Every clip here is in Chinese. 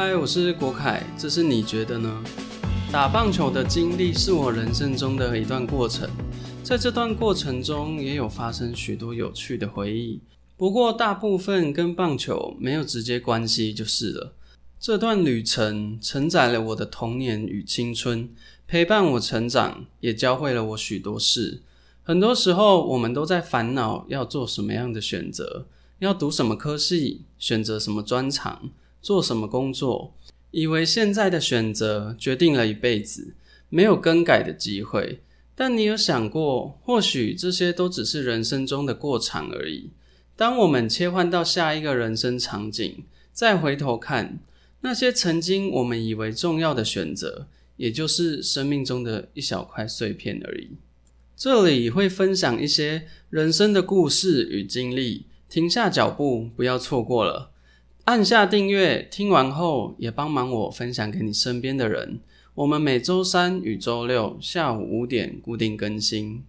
嗨，我是国凯，这是你觉得呢？打棒球的经历是我人生中的一段过程，在这段过程中也有发生许多有趣的回忆，不过大部分跟棒球没有直接关系就是了。这段旅程承载了我的童年与青春，陪伴我成长，也教会了我许多事。很多时候，我们都在烦恼要做什么样的选择，要读什么科系，选择什么专长。做什么工作？以为现在的选择决定了一辈子，没有更改的机会。但你有想过，或许这些都只是人生中的过场而已。当我们切换到下一个人生场景，再回头看那些曾经我们以为重要的选择，也就是生命中的一小块碎片而已。这里会分享一些人生的故事与经历，停下脚步，不要错过了。按下订阅，听完后也帮忙我分享给你身边的人。我们每周三与周六下午五点固定更新。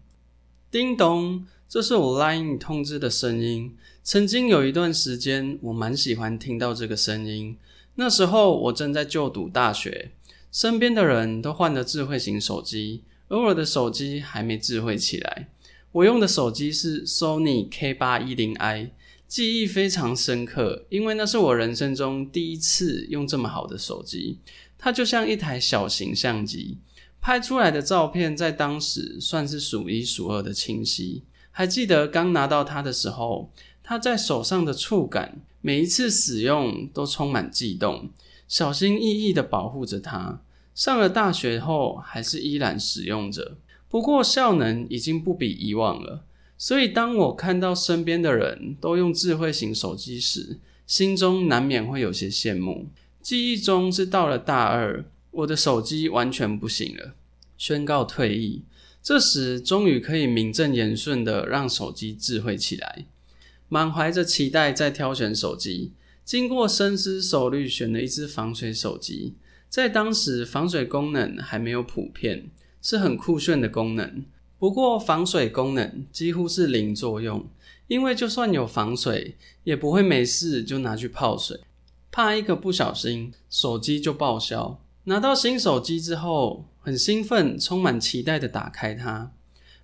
叮咚，这是我 Line 通知的声音。曾经有一段时间，我蛮喜欢听到这个声音。那时候我正在就读大学，身边的人都换了智慧型手机，而我的手机还没智慧起来。我用的手机是 Sony K 八一零 i。记忆非常深刻，因为那是我人生中第一次用这么好的手机。它就像一台小型相机，拍出来的照片在当时算是数一数二的清晰。还记得刚拿到它的时候，它在手上的触感，每一次使用都充满悸动，小心翼翼的保护着它。上了大学后，还是依然使用着，不过效能已经不比以往了。所以，当我看到身边的人都用智慧型手机时，心中难免会有些羡慕。记忆中是到了大二，我的手机完全不行了，宣告退役。这时，终于可以名正言顺的让手机智慧起来。满怀着期待在挑选手机，经过深思熟虑，选了一支防水手机。在当时，防水功能还没有普遍，是很酷炫的功能。不过防水功能几乎是零作用，因为就算有防水，也不会没事就拿去泡水，怕一个不小心手机就报销。拿到新手机之后，很兴奋，充满期待的打开它，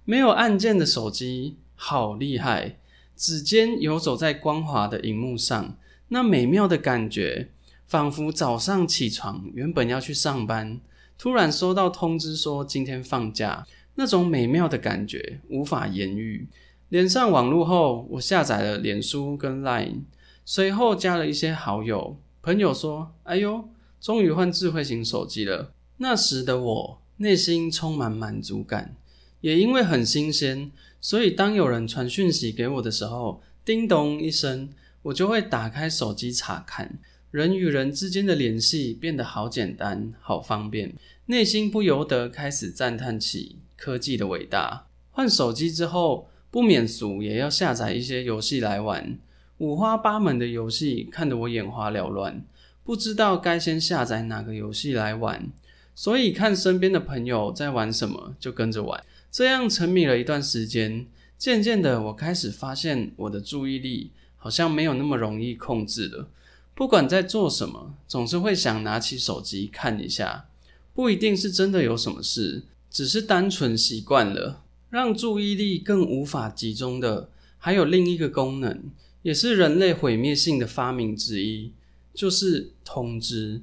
没有按键的手机好厉害，指尖游走在光滑的荧幕上，那美妙的感觉，仿佛早上起床原本要去上班，突然收到通知说今天放假。那种美妙的感觉无法言喻。连上网络后，我下载了脸书跟 Line，随后加了一些好友。朋友说：“哎呦，终于换智慧型手机了。”那时的我内心充满满足感，也因为很新鲜，所以当有人传讯息给我的时候，叮咚一声，我就会打开手机查看。人与人之间的联系变得好简单、好方便，内心不由得开始赞叹起。科技的伟大。换手机之后，不免俗也要下载一些游戏来玩。五花八门的游戏看得我眼花缭乱，不知道该先下载哪个游戏来玩。所以看身边的朋友在玩什么，就跟着玩。这样沉迷了一段时间，渐渐的，我开始发现我的注意力好像没有那么容易控制了。不管在做什么，总是会想拿起手机看一下。不一定是真的有什么事。只是单纯习惯了，让注意力更无法集中的，还有另一个功能，也是人类毁灭性的发明之一，就是通知。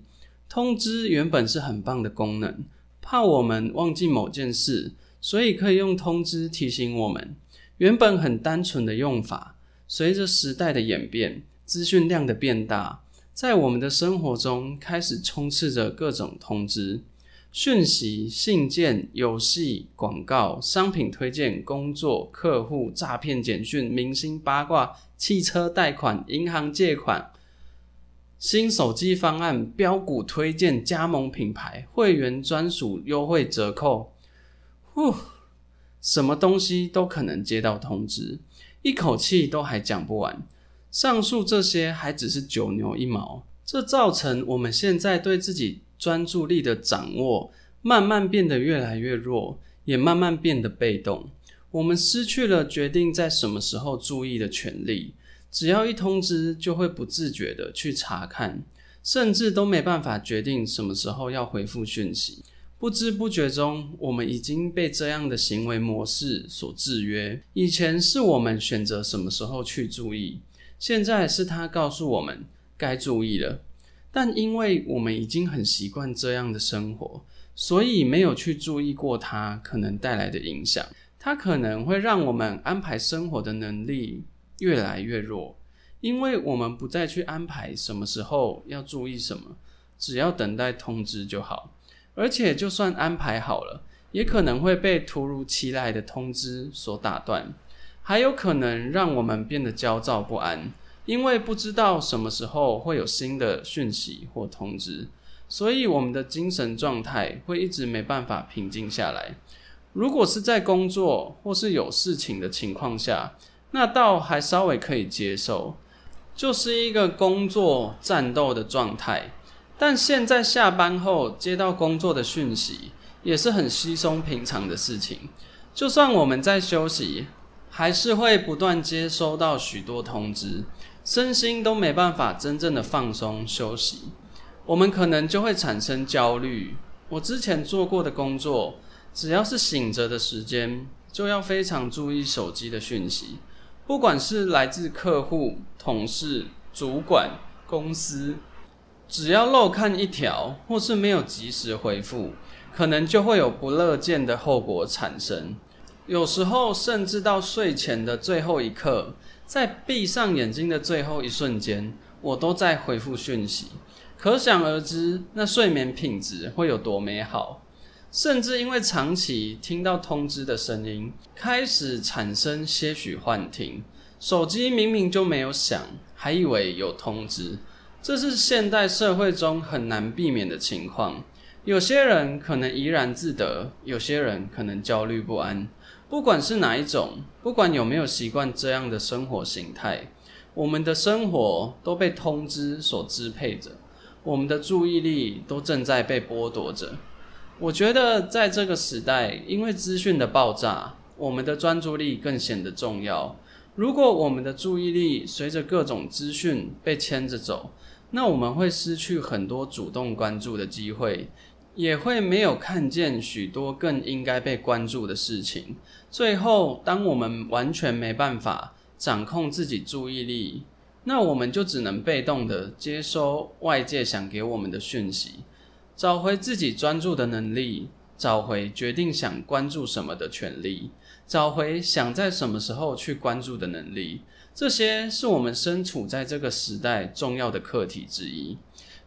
通知原本是很棒的功能，怕我们忘记某件事，所以可以用通知提醒我们。原本很单纯的用法，随着时代的演变，资讯量的变大，在我们的生活中开始充斥着各种通知。讯息、信件、游戏、广告、商品推荐、工作、客户、诈骗简讯、明星八卦、汽车贷款、银行借款、新手机方案、标股推荐、加盟品牌、会员专属优惠折扣，呼，什么东西都可能接到通知，一口气都还讲不完。上述这些还只是九牛一毛，这造成我们现在对自己。专注力的掌握慢慢变得越来越弱，也慢慢变得被动。我们失去了决定在什么时候注意的权利。只要一通知，就会不自觉的去查看，甚至都没办法决定什么时候要回复讯息。不知不觉中，我们已经被这样的行为模式所制约。以前是我们选择什么时候去注意，现在是他告诉我们该注意了。但因为我们已经很习惯这样的生活，所以没有去注意过它可能带来的影响。它可能会让我们安排生活的能力越来越弱，因为我们不再去安排什么时候要注意什么，只要等待通知就好。而且，就算安排好了，也可能会被突如其来的通知所打断，还有可能让我们变得焦躁不安，因为不知道什么时候会有新的讯息或通知，所以我们的精神状态会一直没办法平静下来。如果是在工作或是有事情的情况下，那倒还稍微可以接受，就是一个工作战斗的状态。但现在下班后接到工作的讯息，也是很稀松平常的事情。就算我们在休息，还是会不断接收到许多通知，身心都没办法真正的放松休息。我们可能就会产生焦虑。我之前做过的工作，只要是醒着的时间，就要非常注意手机的讯息，不管是来自客户、同事、主管、公司。只要漏看一条，或是没有及时回复，可能就会有不乐见的后果产生。有时候甚至到睡前的最后一刻，在闭上眼睛的最后一瞬间，我都在回复讯息。可想而知，那睡眠品质会有多美好。甚至因为长期听到通知的声音，开始产生些许幻听。手机明明就没有响，还以为有通知。这是现代社会中很难避免的情况。有些人可能怡然自得，有些人可能焦虑不安。不管是哪一种，不管有没有习惯这样的生活形态，我们的生活都被通知所支配着，我们的注意力都正在被剥夺着。我觉得在这个时代，因为资讯的爆炸，我们的专注力更显得重要。如果我们的注意力随着各种资讯被牵着走，那我们会失去很多主动关注的机会，也会没有看见许多更应该被关注的事情。最后，当我们完全没办法掌控自己注意力，那我们就只能被动的接收外界想给我们的讯息，找回自己专注的能力，找回决定想关注什么的权利，找回想在什么时候去关注的能力。这些是我们身处在这个时代重要的课题之一。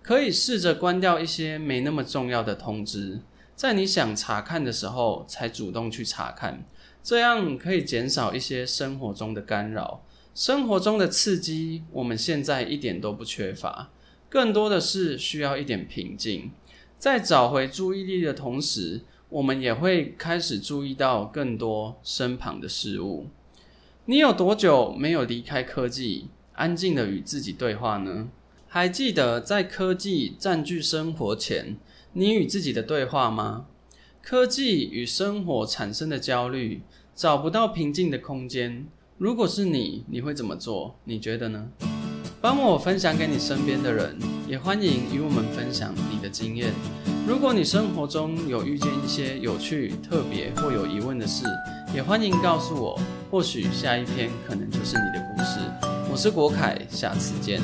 可以试着关掉一些没那么重要的通知，在你想查看的时候才主动去查看，这样可以减少一些生活中的干扰。生活中的刺激，我们现在一点都不缺乏，更多的是需要一点平静。在找回注意力的同时，我们也会开始注意到更多身旁的事物。你有多久没有离开科技，安静的与自己对话呢？还记得在科技占据生活前，你与自己的对话吗？科技与生活产生的焦虑，找不到平静的空间。如果是你，你会怎么做？你觉得呢？帮我分享给你身边的人，也欢迎与我们分享你的经验。如果你生活中有遇见一些有趣、特别或有疑问的事，也欢迎告诉我。或许下一篇可能就是你的故事。我是国凯，下次见。